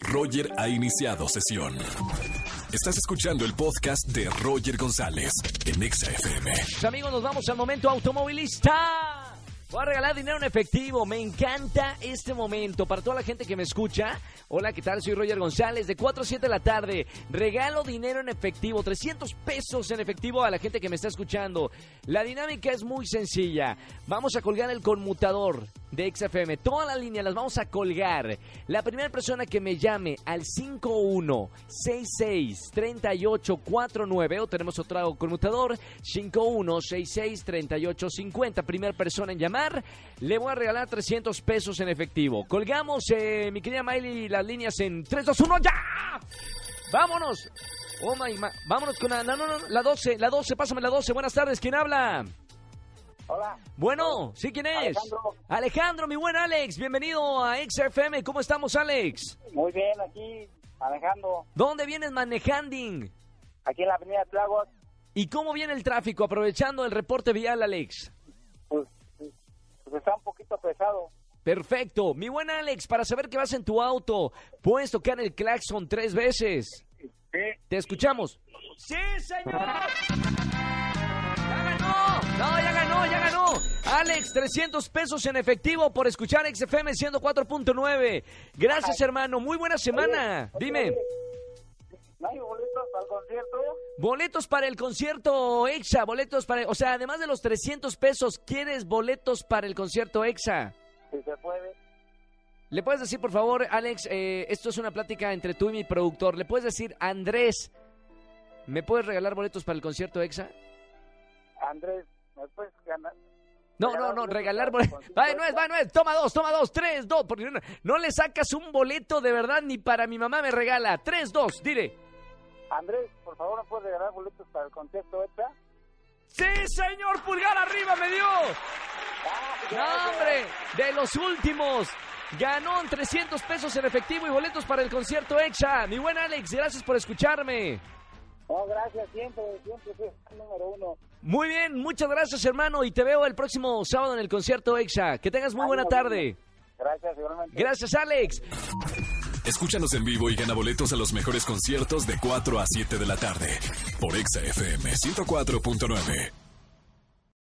Roger ha iniciado sesión. Estás escuchando el podcast de Roger González en Exa FM. Mis amigos, nos vamos al momento automovilista. Voy a regalar dinero en efectivo. Me encanta este momento. Para toda la gente que me escucha. Hola, ¿qué tal? Soy Roger González. De 4 a 7 de la tarde. Regalo dinero en efectivo. 300 pesos en efectivo a la gente que me está escuchando. La dinámica es muy sencilla. Vamos a colgar el conmutador de XFM. Todas las líneas las vamos a colgar. La primera persona que me llame al 51663849 o tenemos otro conmutador 51663850. Primera persona en llamar. Le voy a regalar 300 pesos en efectivo. Colgamos, eh, mi querida Miley, las líneas en 3, 2, 1, ¡ya! ¡Vámonos! Oh my, ma- vámonos con la, no, no, no, la 12, la 12, pásame la 12. Buenas tardes, ¿quién habla? Hola, Bueno, ¿sí quién es? Alejandro. Alejandro, mi buen Alex, bienvenido a XFM. ¿Cómo estamos, Alex? muy bien, aquí manejando, ¿Dónde vienes manejando? aquí en la avenida Tláhuac, ¿Y cómo viene el tráfico? Aprovechando el reporte vial, Alex. pues, pues está un poquito pesado. Perfecto. Mi buen Alex, para saber que vas en tu auto, puedes tocar el claxon tres veces. Sí, Te escuchamos. ¡Sí, señor! No, ya ganó, ya ganó. Alex, 300 pesos en efectivo por escuchar XFM 104.9. Gracias, hermano. Muy buena semana. Dime, oye, ¿No hay boletos para el concierto? boletos para el concierto EXA, boletos para... O sea, además de los 300 pesos, ¿quieres boletos para el concierto EXA? Si se puede. ¿Le puedes decir, por favor, Alex, eh, esto es una plática entre tú y mi productor, ¿le puedes decir, Andrés, ¿me puedes regalar boletos para el concierto EXA? Andrés, ¿me puedes ganar? No, no, no, regalar boletos. Va, no es, va, no es. Toma dos, toma dos, tres, dos. Porque no, no le sacas un boleto de verdad ni para mi mamá me regala. Tres, dos, dile. Andrés, por favor, ¿me puedes regalar boletos para el concierto extra? ¡Sí, señor! ¡Pulgar arriba me dio! ¡No, hombre! De los últimos. Ganó en 300 pesos en efectivo y boletos para el concierto EXA. Mi buen Alex, gracias por escucharme. No, gracias, siempre, siempre soy el número uno. Muy bien, muchas gracias, hermano. Y te veo el próximo sábado en el concierto EXA. Que tengas muy buena tarde. Gracias, igualmente. Gracias, Alex. Escúchanos en vivo y gana boletos a los mejores conciertos de 4 a 7 de la tarde por Exa FM 104.9.